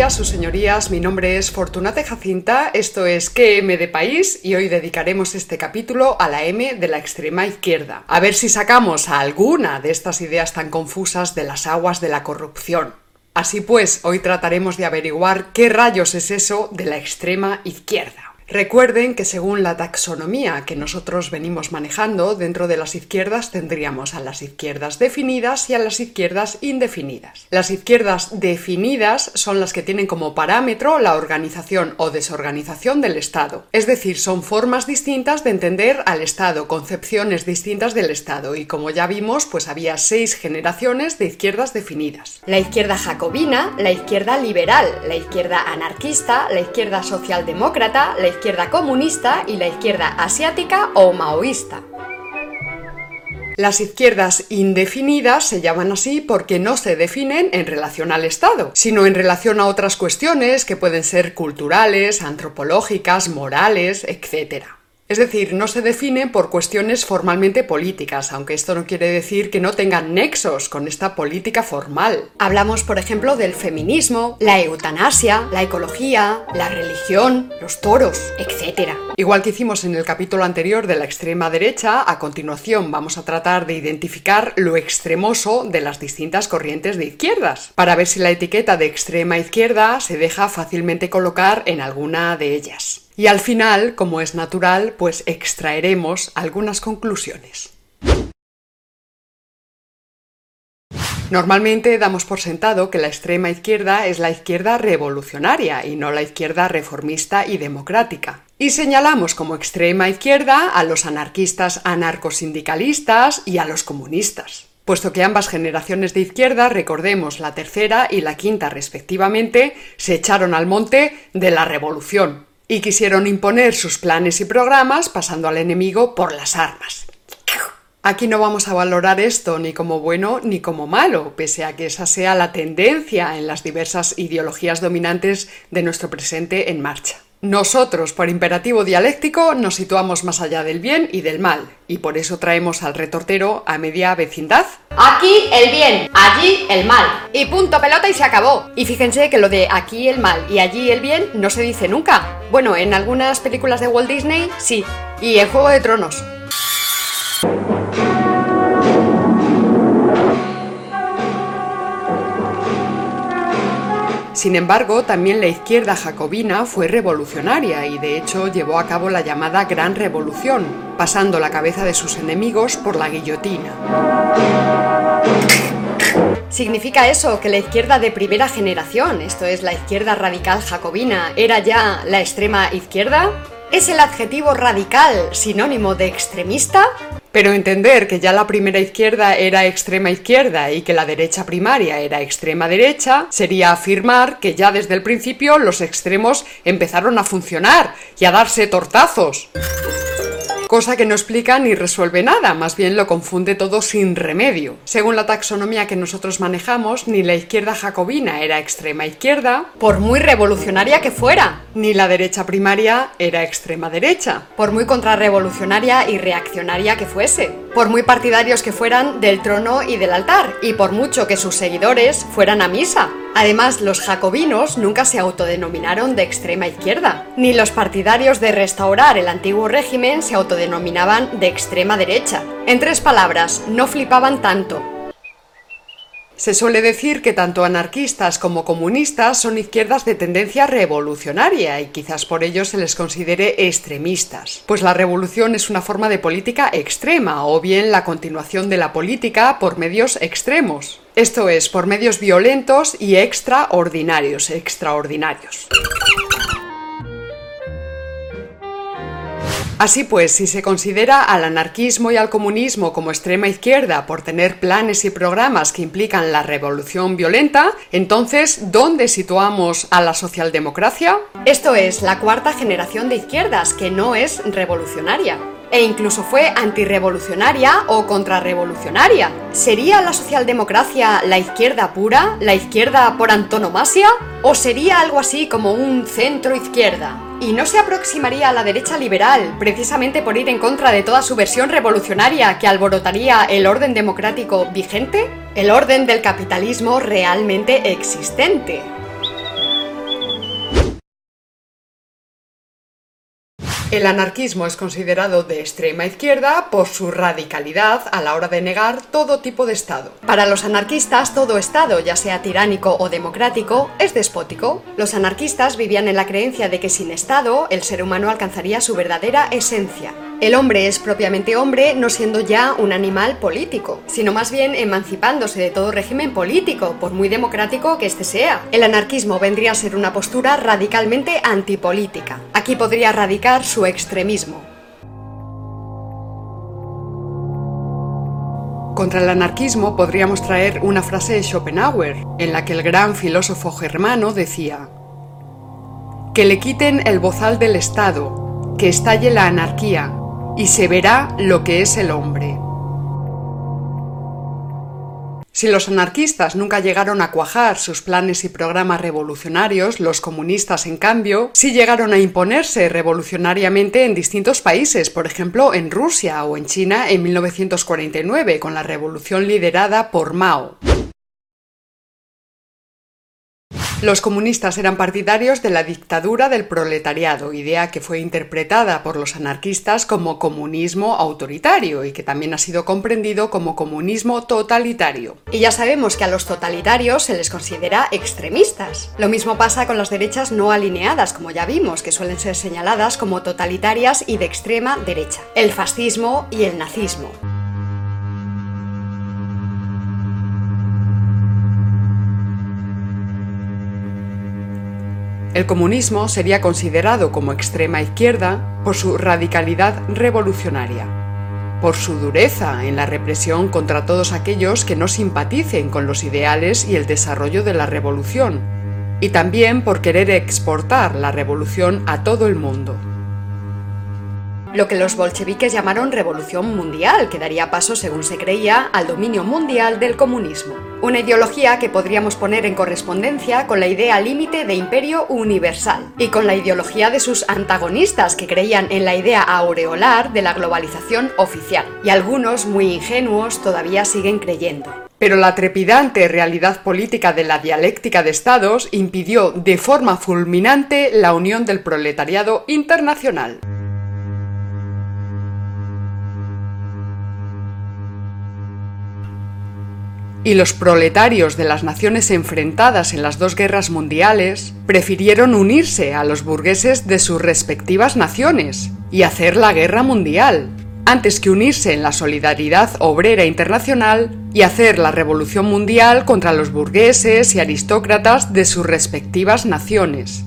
Días, sus señorías. Mi nombre es Fortunate Jacinta. Esto es QM de País y hoy dedicaremos este capítulo a la M de la extrema izquierda. A ver si sacamos a alguna de estas ideas tan confusas de las aguas de la corrupción. Así pues, hoy trataremos de averiguar qué rayos es eso de la extrema izquierda. Recuerden que según la taxonomía que nosotros venimos manejando, dentro de las izquierdas tendríamos a las izquierdas definidas y a las izquierdas indefinidas. Las izquierdas definidas son las que tienen como parámetro la organización o desorganización del Estado. Es decir, son formas distintas de entender al Estado, concepciones distintas del Estado. Y como ya vimos, pues había seis generaciones de izquierdas definidas. La izquierda jacobina, la izquierda liberal, la izquierda anarquista, la izquierda socialdemócrata, la izquierda comunista y la izquierda asiática o maoísta. Las izquierdas indefinidas se llaman así porque no se definen en relación al Estado, sino en relación a otras cuestiones que pueden ser culturales, antropológicas, morales, etc. Es decir, no se definen por cuestiones formalmente políticas, aunque esto no quiere decir que no tengan nexos con esta política formal. Hablamos, por ejemplo, del feminismo, la eutanasia, la ecología, la religión, los toros, etc. Igual que hicimos en el capítulo anterior de la extrema derecha, a continuación vamos a tratar de identificar lo extremoso de las distintas corrientes de izquierdas, para ver si la etiqueta de extrema izquierda se deja fácilmente colocar en alguna de ellas. Y al final, como es natural, pues extraeremos algunas conclusiones. Normalmente damos por sentado que la extrema izquierda es la izquierda revolucionaria y no la izquierda reformista y democrática. Y señalamos como extrema izquierda a los anarquistas anarcosindicalistas y a los comunistas. Puesto que ambas generaciones de izquierda, recordemos la tercera y la quinta respectivamente, se echaron al monte de la revolución, y quisieron imponer sus planes y programas pasando al enemigo por las armas. Aquí no vamos a valorar esto ni como bueno ni como malo, pese a que esa sea la tendencia en las diversas ideologías dominantes de nuestro presente en marcha. Nosotros, por imperativo dialéctico, nos situamos más allá del bien y del mal, y por eso traemos al retortero a media vecindad. Aquí el bien, allí el mal. Y punto pelota y se acabó. Y fíjense que lo de aquí el mal y allí el bien no se dice nunca. Bueno, en algunas películas de Walt Disney sí, y en Juego de Tronos. Sin embargo, también la izquierda jacobina fue revolucionaria y de hecho llevó a cabo la llamada Gran Revolución, pasando la cabeza de sus enemigos por la guillotina. ¿Significa eso que la izquierda de primera generación, esto es la izquierda radical jacobina, era ya la extrema izquierda? ¿Es el adjetivo radical sinónimo de extremista? Pero entender que ya la primera izquierda era extrema izquierda y que la derecha primaria era extrema derecha sería afirmar que ya desde el principio los extremos empezaron a funcionar y a darse tortazos cosa que no explica ni resuelve nada, más bien lo confunde todo sin remedio. Según la taxonomía que nosotros manejamos, ni la izquierda jacobina era extrema izquierda, por muy revolucionaria que fuera, ni la derecha primaria era extrema derecha, por muy contrarrevolucionaria y reaccionaria que fuese, por muy partidarios que fueran del trono y del altar, y por mucho que sus seguidores fueran a misa. Además, los jacobinos nunca se autodenominaron de extrema izquierda, ni los partidarios de restaurar el antiguo régimen se autodenominaban de extrema derecha. En tres palabras, no flipaban tanto, se suele decir que tanto anarquistas como comunistas son izquierdas de tendencia revolucionaria y quizás por ello se les considere extremistas, pues la revolución es una forma de política extrema o bien la continuación de la política por medios extremos, esto es, por medios violentos y extraordinarios, extraordinarios. Así pues, si se considera al anarquismo y al comunismo como extrema izquierda por tener planes y programas que implican la revolución violenta, entonces, ¿dónde situamos a la socialdemocracia? Esto es la cuarta generación de izquierdas, que no es revolucionaria e incluso fue antirrevolucionaria o contrarrevolucionaria. ¿Sería la socialdemocracia la izquierda pura, la izquierda por antonomasia? ¿O sería algo así como un centro izquierda? ¿Y no se aproximaría a la derecha liberal precisamente por ir en contra de toda su versión revolucionaria que alborotaría el orden democrático vigente? El orden del capitalismo realmente existente. El anarquismo es considerado de extrema izquierda por su radicalidad a la hora de negar todo tipo de Estado. Para los anarquistas, todo Estado, ya sea tiránico o democrático, es despótico. Los anarquistas vivían en la creencia de que sin Estado el ser humano alcanzaría su verdadera esencia. El hombre es propiamente hombre no siendo ya un animal político, sino más bien emancipándose de todo régimen político, por muy democrático que éste sea. El anarquismo vendría a ser una postura radicalmente antipolítica. Aquí podría radicar su extremismo. Contra el anarquismo podríamos traer una frase de Schopenhauer, en la que el gran filósofo germano decía, que le quiten el bozal del Estado, que estalle la anarquía, y se verá lo que es el hombre. Si los anarquistas nunca llegaron a cuajar sus planes y programas revolucionarios, los comunistas, en cambio, sí llegaron a imponerse revolucionariamente en distintos países, por ejemplo en Rusia o en China en 1949, con la revolución liderada por Mao. Los comunistas eran partidarios de la dictadura del proletariado, idea que fue interpretada por los anarquistas como comunismo autoritario y que también ha sido comprendido como comunismo totalitario. Y ya sabemos que a los totalitarios se les considera extremistas. Lo mismo pasa con las derechas no alineadas, como ya vimos, que suelen ser señaladas como totalitarias y de extrema derecha. El fascismo y el nazismo. El comunismo sería considerado como extrema izquierda por su radicalidad revolucionaria, por su dureza en la represión contra todos aquellos que no simpaticen con los ideales y el desarrollo de la revolución, y también por querer exportar la revolución a todo el mundo lo que los bolcheviques llamaron revolución mundial, que daría paso, según se creía, al dominio mundial del comunismo. Una ideología que podríamos poner en correspondencia con la idea límite de imperio universal y con la ideología de sus antagonistas que creían en la idea aureolar de la globalización oficial. Y algunos, muy ingenuos, todavía siguen creyendo. Pero la trepidante realidad política de la dialéctica de estados impidió de forma fulminante la unión del proletariado internacional. Y los proletarios de las naciones enfrentadas en las dos guerras mundiales prefirieron unirse a los burgueses de sus respectivas naciones y hacer la guerra mundial, antes que unirse en la solidaridad obrera internacional y hacer la revolución mundial contra los burgueses y aristócratas de sus respectivas naciones.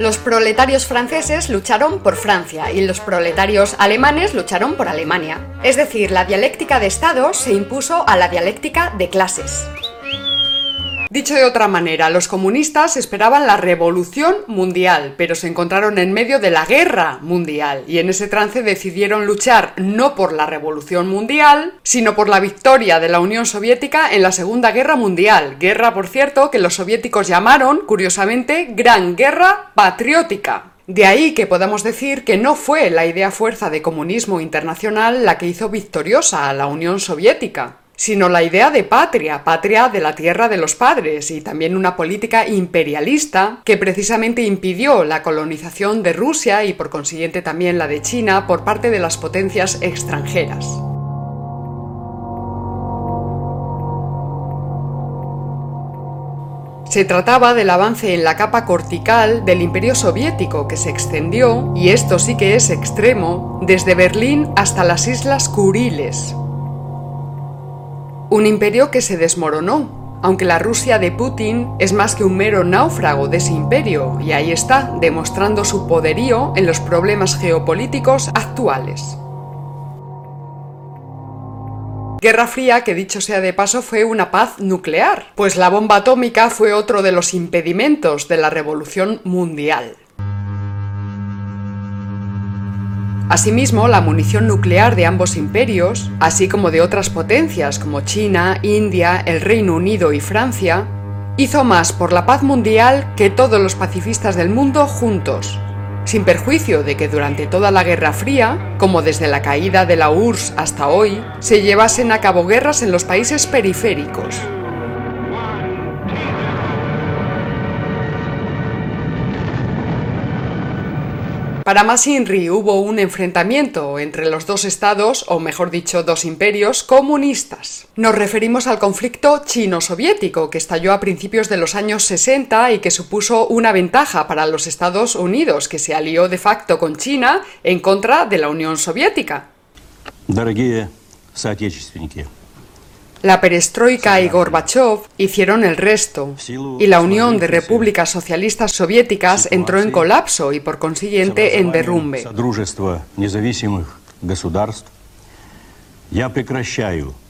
Los proletarios franceses lucharon por Francia y los proletarios alemanes lucharon por Alemania. Es decir, la dialéctica de estados se impuso a la dialéctica de clases. Dicho de otra manera, los comunistas esperaban la revolución mundial, pero se encontraron en medio de la guerra mundial y en ese trance decidieron luchar no por la revolución mundial, sino por la victoria de la Unión Soviética en la Segunda Guerra Mundial, guerra por cierto que los soviéticos llamaron, curiosamente, Gran Guerra Patriótica. De ahí que podamos decir que no fue la idea fuerza de comunismo internacional la que hizo victoriosa a la Unión Soviética sino la idea de patria, patria de la tierra de los padres, y también una política imperialista que precisamente impidió la colonización de Rusia y por consiguiente también la de China por parte de las potencias extranjeras. Se trataba del avance en la capa cortical del imperio soviético que se extendió, y esto sí que es extremo, desde Berlín hasta las Islas Kuriles, un imperio que se desmoronó, aunque la Rusia de Putin es más que un mero náufrago de ese imperio, y ahí está, demostrando su poderío en los problemas geopolíticos actuales. Guerra Fría, que dicho sea de paso, fue una paz nuclear, pues la bomba atómica fue otro de los impedimentos de la revolución mundial. Asimismo, la munición nuclear de ambos imperios, así como de otras potencias como China, India, el Reino Unido y Francia, hizo más por la paz mundial que todos los pacifistas del mundo juntos, sin perjuicio de que durante toda la Guerra Fría, como desde la caída de la URSS hasta hoy, se llevasen a cabo guerras en los países periféricos. Para más Inri hubo un enfrentamiento entre los dos estados, o mejor dicho, dos imperios, comunistas. Nos referimos al conflicto chino-soviético, que estalló a principios de los años 60 y que supuso una ventaja para los Estados Unidos, que se alió de facto con China en contra de la Unión Soviética. La perestroika y Gorbachev hicieron el resto, y la Unión de Repúblicas Socialistas Soviéticas entró en colapso y por consiguiente en derrumbe.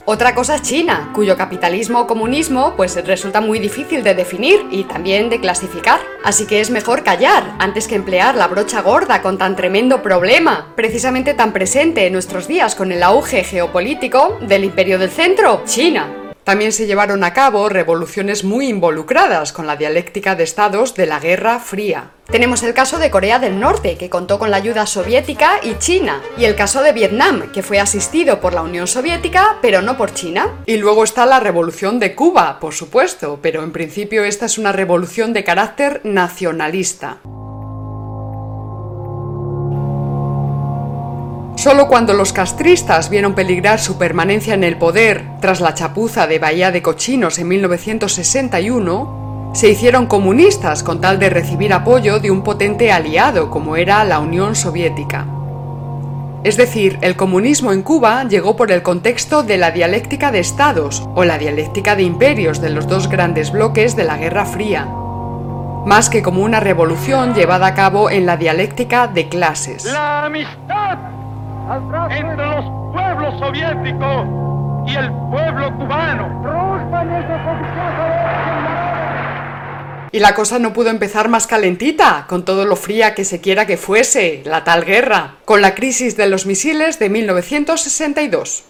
Otra cosa es China, cuyo capitalismo o comunismo pues resulta muy difícil de definir y también de clasificar. Así que es mejor callar antes que emplear la brocha gorda con tan tremendo problema, precisamente tan presente en nuestros días con el auge geopolítico del imperio del centro, China. También se llevaron a cabo revoluciones muy involucradas con la dialéctica de estados de la Guerra Fría. Tenemos el caso de Corea del Norte, que contó con la ayuda soviética y China, y el caso de Vietnam, que fue asistido por la Unión Soviética, pero no por China. Y luego está la revolución de Cuba, por supuesto, pero en principio esta es una revolución de carácter nacionalista. Solo cuando los castristas vieron peligrar su permanencia en el poder tras la chapuza de Bahía de Cochinos en 1961, se hicieron comunistas con tal de recibir apoyo de un potente aliado como era la Unión Soviética. Es decir, el comunismo en Cuba llegó por el contexto de la dialéctica de estados o la dialéctica de imperios de los dos grandes bloques de la Guerra Fría, más que como una revolución llevada a cabo en la dialéctica de clases. La amistad entre los pueblos soviéticos y el pueblo cubano. Y la cosa no pudo empezar más calentita, con todo lo fría que se quiera que fuese, la tal guerra, con la crisis de los misiles de 1962.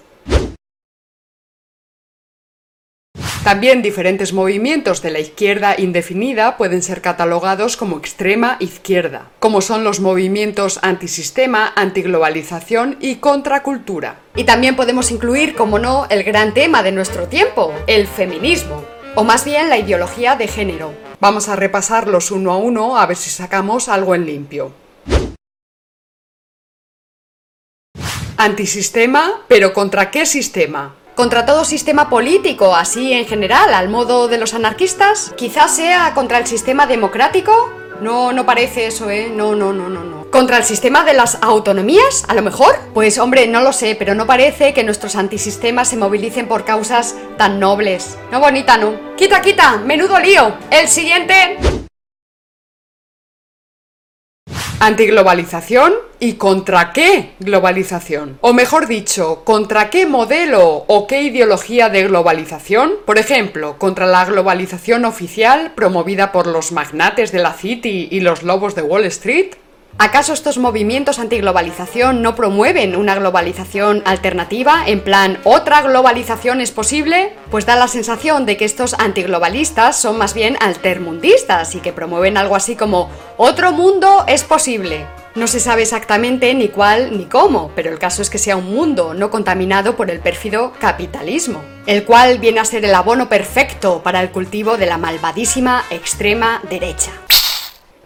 También diferentes movimientos de la izquierda indefinida pueden ser catalogados como extrema izquierda, como son los movimientos antisistema, antiglobalización y contracultura. Y también podemos incluir, como no, el gran tema de nuestro tiempo, el feminismo, o más bien la ideología de género. Vamos a repasarlos uno a uno a ver si sacamos algo en limpio. Antisistema, pero ¿contra qué sistema? Contra todo sistema político, así en general, al modo de los anarquistas? Quizás sea contra el sistema democrático. No, no parece eso, ¿eh? No, no, no, no, no. ¿Contra el sistema de las autonomías, a lo mejor? Pues hombre, no lo sé, pero no parece que nuestros antisistemas se movilicen por causas tan nobles. No, bonita, no. Quita, quita, menudo lío. El siguiente... Antiglobalización y contra qué globalización. O mejor dicho, contra qué modelo o qué ideología de globalización. Por ejemplo, contra la globalización oficial promovida por los magnates de la City y los lobos de Wall Street. ¿Acaso estos movimientos antiglobalización no promueven una globalización alternativa en plan otra globalización es posible? Pues da la sensación de que estos antiglobalistas son más bien altermundistas y que promueven algo así como otro mundo es posible. No se sabe exactamente ni cuál ni cómo, pero el caso es que sea un mundo no contaminado por el pérfido capitalismo, el cual viene a ser el abono perfecto para el cultivo de la malvadísima extrema derecha.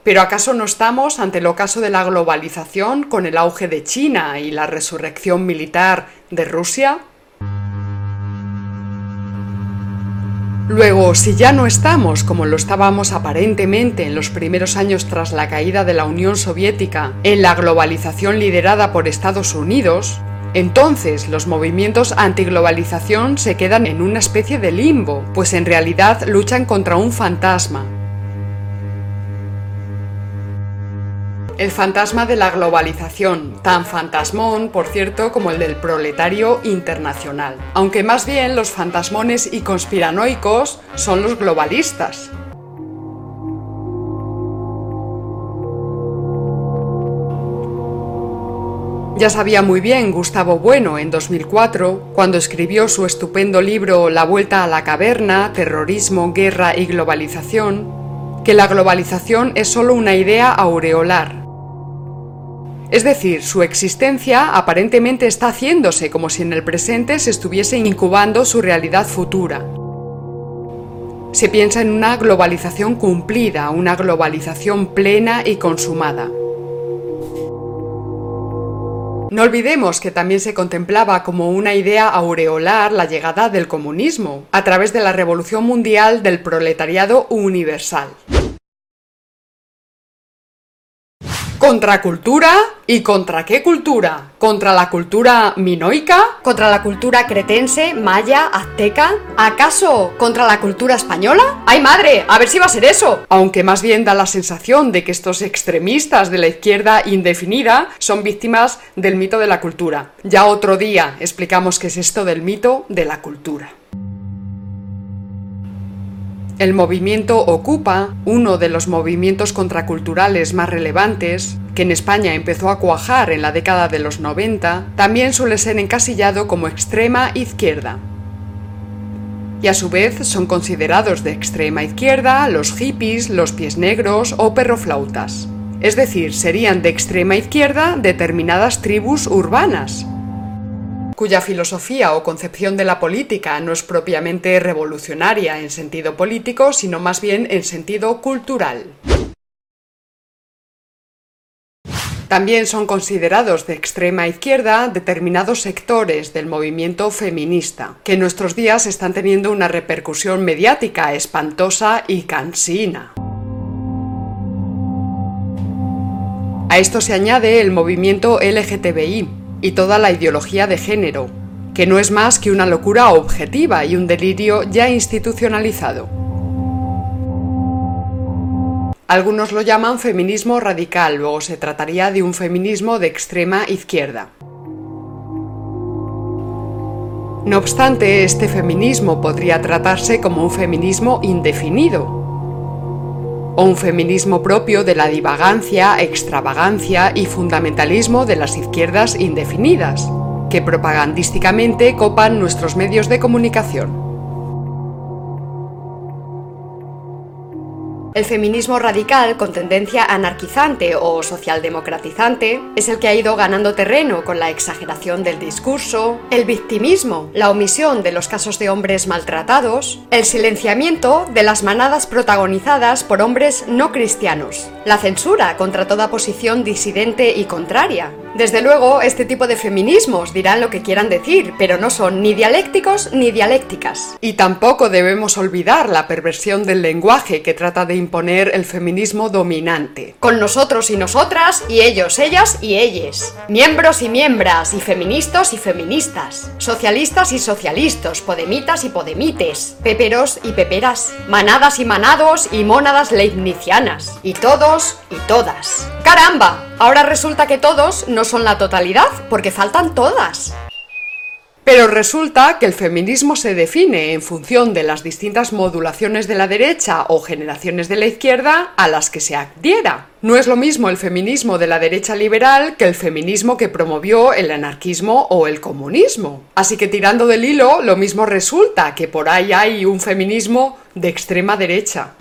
Pero ¿acaso no estamos ante el ocaso de la globalización con el auge de China y la resurrección militar de Rusia? Luego, si ya no estamos como lo estábamos aparentemente en los primeros años tras la caída de la Unión Soviética, en la globalización liderada por Estados Unidos, entonces los movimientos antiglobalización se quedan en una especie de limbo, pues en realidad luchan contra un fantasma, El fantasma de la globalización, tan fantasmón, por cierto, como el del proletario internacional. Aunque más bien los fantasmones y conspiranoicos son los globalistas. Ya sabía muy bien Gustavo Bueno en 2004, cuando escribió su estupendo libro La Vuelta a la Caverna, Terrorismo, Guerra y Globalización, que la globalización es solo una idea aureolar, es decir, su existencia aparentemente está haciéndose como si en el presente se estuviese incubando su realidad futura. Se piensa en una globalización cumplida, una globalización plena y consumada. No olvidemos que también se contemplaba como una idea aureolar la llegada del comunismo, a través de la revolución mundial del proletariado universal. ¿Contracultura? ¿Y contra qué cultura? ¿Contra la cultura minoica? ¿Contra la cultura cretense, maya, azteca? ¿Acaso contra la cultura española? ¡Ay madre! A ver si va a ser eso. Aunque más bien da la sensación de que estos extremistas de la izquierda indefinida son víctimas del mito de la cultura. Ya otro día explicamos qué es esto del mito de la cultura. El movimiento Ocupa, uno de los movimientos contraculturales más relevantes, que en España empezó a cuajar en la década de los 90, también suele ser encasillado como extrema izquierda. Y a su vez son considerados de extrema izquierda los hippies, los pies negros o perroflautas. Es decir, serían de extrema izquierda determinadas tribus urbanas, cuya filosofía o concepción de la política no es propiamente revolucionaria en sentido político, sino más bien en sentido cultural. También son considerados de extrema izquierda determinados sectores del movimiento feminista, que en nuestros días están teniendo una repercusión mediática espantosa y cansina. A esto se añade el movimiento LGTBI, y toda la ideología de género, que no es más que una locura objetiva y un delirio ya institucionalizado. Algunos lo llaman feminismo radical, luego se trataría de un feminismo de extrema izquierda. No obstante, este feminismo podría tratarse como un feminismo indefinido, o un feminismo propio de la divagancia, extravagancia y fundamentalismo de las izquierdas indefinidas, que propagandísticamente copan nuestros medios de comunicación. El feminismo radical con tendencia anarquizante o socialdemocratizante es el que ha ido ganando terreno con la exageración del discurso, el victimismo, la omisión de los casos de hombres maltratados, el silenciamiento de las manadas protagonizadas por hombres no cristianos, la censura contra toda posición disidente y contraria, desde luego, este tipo de feminismos dirán lo que quieran decir, pero no son ni dialécticos ni dialécticas. Y tampoco debemos olvidar la perversión del lenguaje que trata de imponer el feminismo dominante. Con nosotros y nosotras, y ellos, ellas y ellas. Miembros y miembras, y feministas y feministas. Socialistas y socialistas, podemitas y podemites. Peperos y peperas. Manadas y manados y mónadas leibnizianas. Y todos y todas. ¡Caramba! Ahora resulta que todos son la totalidad, porque faltan todas. Pero resulta que el feminismo se define en función de las distintas modulaciones de la derecha o generaciones de la izquierda a las que se adhiera. No es lo mismo el feminismo de la derecha liberal que el feminismo que promovió el anarquismo o el comunismo. Así que tirando del hilo, lo mismo resulta que por ahí hay un feminismo de extrema derecha.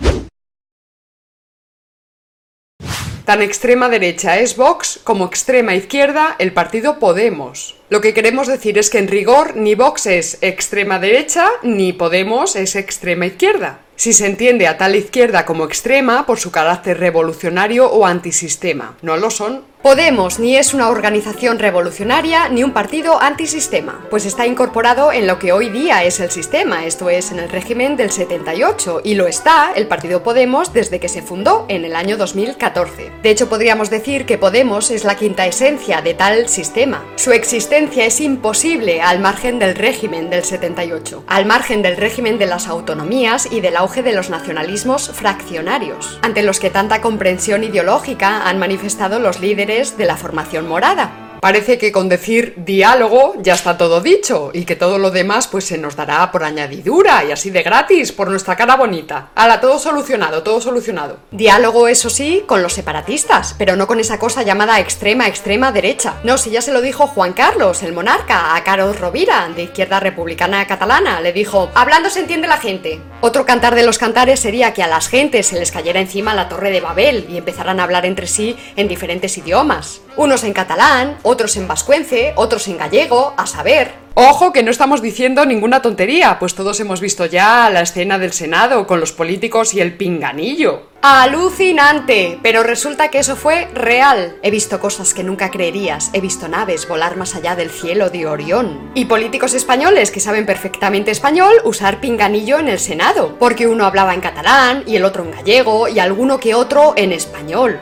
Tan extrema derecha es Vox como extrema izquierda el partido Podemos. Lo que queremos decir es que en rigor ni Vox es extrema derecha ni Podemos es extrema izquierda. Si se entiende a tal izquierda como extrema por su carácter revolucionario o antisistema, no lo son. Podemos ni es una organización revolucionaria ni un partido antisistema, pues está incorporado en lo que hoy día es el sistema, esto es en el régimen del 78, y lo está el partido Podemos desde que se fundó en el año 2014. De hecho, podríamos decir que Podemos es la quinta esencia de tal sistema. Su existencia es imposible al margen del régimen del 78, al margen del régimen de las autonomías y del auge de los nacionalismos fraccionarios, ante los que tanta comprensión ideológica han manifestado los líderes de la formación morada. Parece que con decir diálogo ya está todo dicho y que todo lo demás pues se nos dará por añadidura y así de gratis por nuestra cara bonita. Hala, todo solucionado, todo solucionado. Diálogo, eso sí, con los separatistas, pero no con esa cosa llamada extrema, extrema derecha. No, si ya se lo dijo Juan Carlos, el monarca, a Carlos Rovira, de Izquierda Republicana Catalana, le dijo, hablando se entiende la gente. Otro cantar de los cantares sería que a las gentes se les cayera encima la torre de Babel y empezaran a hablar entre sí en diferentes idiomas. Unos en catalán, otros en vascuence, otros en gallego, a saber. Ojo que no estamos diciendo ninguna tontería, pues todos hemos visto ya la escena del Senado con los políticos y el pinganillo. Alucinante, pero resulta que eso fue real. He visto cosas que nunca creerías, he visto naves volar más allá del cielo de Orión. Y políticos españoles que saben perfectamente español usar pinganillo en el Senado, porque uno hablaba en catalán y el otro en gallego y alguno que otro en español.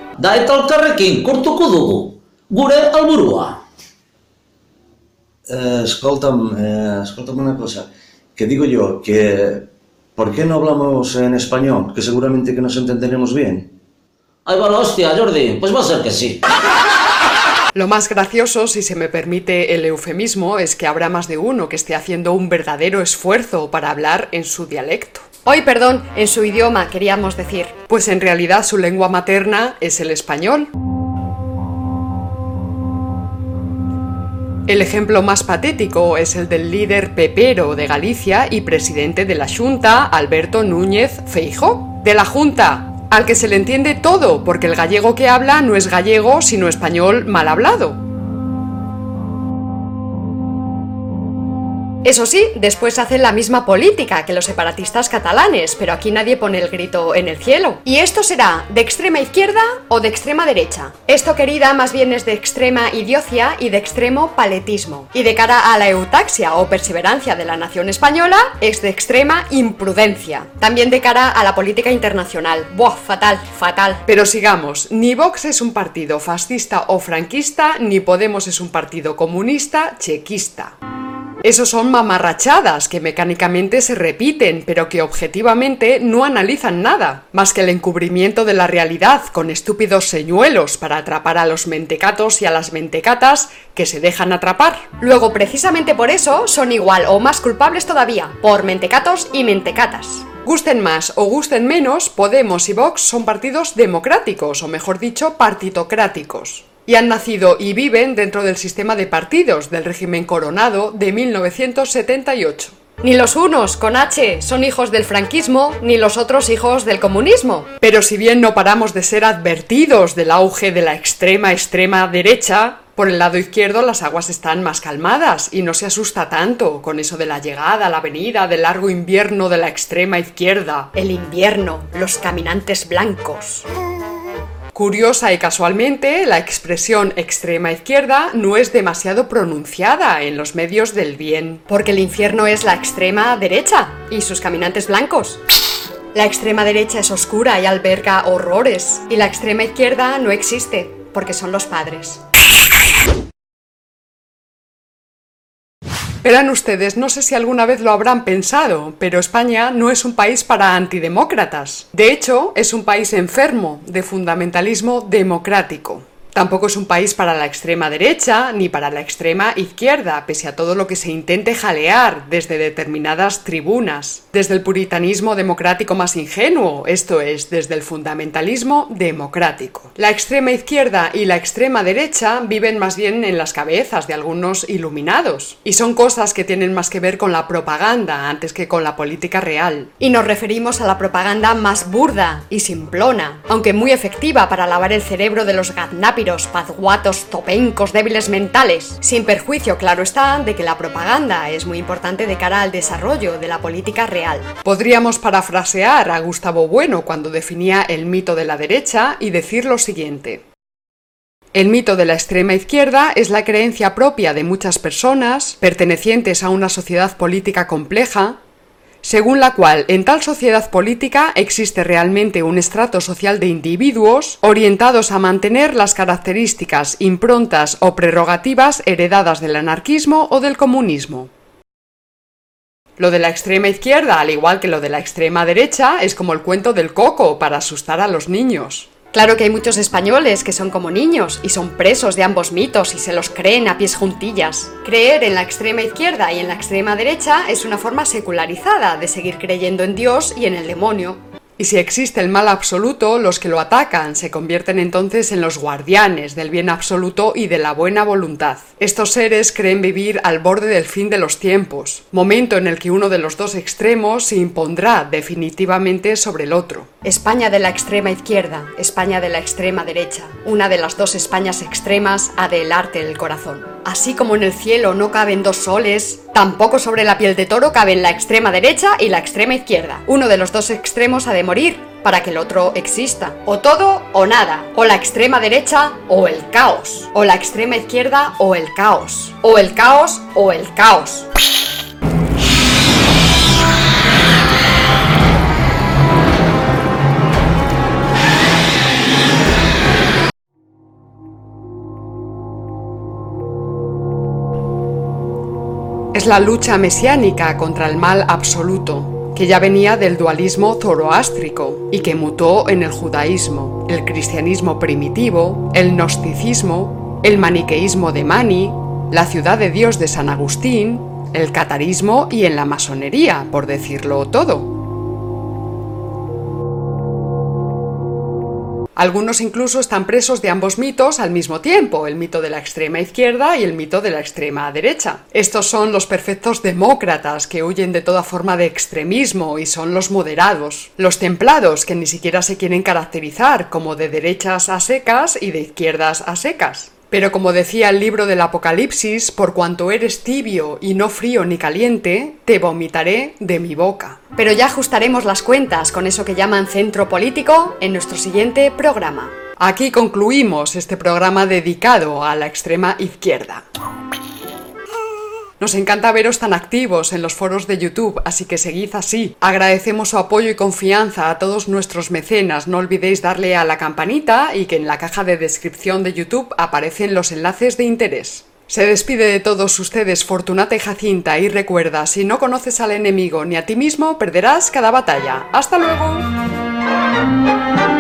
Gure eh, escolta'm, eh, escolta'm una cosa. Que digo yo, que ¿por qué no hablamos en español? Que seguramente que nos entenderemos bien. Ay, va la hostia, Jordi. Pues va a ser que sí. Lo más gracioso, si se me permite el eufemismo, es que habrá más de uno que esté haciendo un verdadero esfuerzo para hablar en su dialecto. Hoy, perdón, en su idioma queríamos decir. Pues en realidad su lengua materna es el español. El ejemplo más patético es el del líder pepero de Galicia y presidente de la Junta, Alberto Núñez Feijo. De la Junta, al que se le entiende todo, porque el gallego que habla no es gallego, sino español mal hablado. Eso sí, después hacen la misma política que los separatistas catalanes, pero aquí nadie pone el grito en el cielo. ¿Y esto será de extrema izquierda o de extrema derecha? Esto, querida, más bien es de extrema idiocia y de extremo paletismo. Y de cara a la eutaxia o perseverancia de la nación española, es de extrema imprudencia. También de cara a la política internacional. Buah, fatal, fatal. Pero sigamos, ni Vox es un partido fascista o franquista, ni Podemos es un partido comunista chequista. Esos son mamarrachadas que mecánicamente se repiten, pero que objetivamente no analizan nada, más que el encubrimiento de la realidad con estúpidos señuelos para atrapar a los mentecatos y a las mentecatas que se dejan atrapar. Luego, precisamente por eso, son igual o más culpables todavía, por mentecatos y mentecatas. Gusten más o gusten menos, Podemos y Vox son partidos democráticos, o mejor dicho, partitocráticos y han nacido y viven dentro del sistema de partidos del régimen coronado de 1978. Ni los unos, con H, son hijos del franquismo, ni los otros hijos del comunismo. Pero si bien no paramos de ser advertidos del auge de la extrema extrema derecha, por el lado izquierdo las aguas están más calmadas y no se asusta tanto con eso de la llegada, la venida, del largo invierno de la extrema izquierda. El invierno, los caminantes blancos. Curiosa y casualmente, la expresión extrema izquierda no es demasiado pronunciada en los medios del bien. Porque el infierno es la extrema derecha y sus caminantes blancos. La extrema derecha es oscura y alberga horrores. Y la extrema izquierda no existe, porque son los padres. Verán ustedes, no sé si alguna vez lo habrán pensado, pero España no es un país para antidemócratas. De hecho, es un país enfermo de fundamentalismo democrático. Tampoco es un país para la extrema derecha ni para la extrema izquierda, pese a todo lo que se intente jalear desde determinadas tribunas, desde el puritanismo democrático más ingenuo, esto es, desde el fundamentalismo democrático. La extrema izquierda y la extrema derecha viven más bien en las cabezas de algunos iluminados, y son cosas que tienen más que ver con la propaganda antes que con la política real. Y nos referimos a la propaganda más burda y simplona, aunque muy efectiva para lavar el cerebro de los pazguatos, topencos, débiles mentales, sin perjuicio, claro está, de que la propaganda es muy importante de cara al desarrollo de la política real. Podríamos parafrasear a Gustavo Bueno cuando definía el mito de la derecha y decir lo siguiente. El mito de la extrema izquierda es la creencia propia de muchas personas, pertenecientes a una sociedad política compleja, según la cual en tal sociedad política existe realmente un estrato social de individuos orientados a mantener las características, improntas o prerrogativas heredadas del anarquismo o del comunismo. Lo de la extrema izquierda, al igual que lo de la extrema derecha, es como el cuento del coco para asustar a los niños. Claro que hay muchos españoles que son como niños y son presos de ambos mitos y se los creen a pies juntillas. Creer en la extrema izquierda y en la extrema derecha es una forma secularizada de seguir creyendo en Dios y en el demonio. Y si existe el mal absoluto, los que lo atacan se convierten entonces en los guardianes del bien absoluto y de la buena voluntad. Estos seres creen vivir al borde del fin de los tiempos, momento en el que uno de los dos extremos se impondrá definitivamente sobre el otro. España de la extrema izquierda, España de la extrema derecha, una de las dos Españas extremas ha de helarte el corazón. Así como en el cielo no caben dos soles, Tampoco sobre la piel de toro caben la extrema derecha y la extrema izquierda. Uno de los dos extremos ha de morir para que el otro exista. O todo o nada. O la extrema derecha o el caos. O la extrema izquierda o el caos. O el caos o el caos. Es la lucha mesiánica contra el mal absoluto, que ya venía del dualismo zoroástrico y que mutó en el judaísmo, el cristianismo primitivo, el gnosticismo, el maniqueísmo de Mani, la ciudad de Dios de San Agustín, el catarismo y en la masonería, por decirlo todo. Algunos incluso están presos de ambos mitos al mismo tiempo, el mito de la extrema izquierda y el mito de la extrema derecha. Estos son los perfectos demócratas que huyen de toda forma de extremismo y son los moderados, los templados que ni siquiera se quieren caracterizar como de derechas a secas y de izquierdas a secas. Pero como decía el libro del Apocalipsis, por cuanto eres tibio y no frío ni caliente, te vomitaré de mi boca. Pero ya ajustaremos las cuentas con eso que llaman centro político en nuestro siguiente programa. Aquí concluimos este programa dedicado a la extrema izquierda. Nos encanta veros tan activos en los foros de YouTube, así que seguid así. Agradecemos su apoyo y confianza a todos nuestros mecenas. No olvidéis darle a la campanita y que en la caja de descripción de YouTube aparecen los enlaces de interés. Se despide de todos ustedes Fortunata y Jacinta y recuerda, si no conoces al enemigo ni a ti mismo, perderás cada batalla. ¡Hasta luego!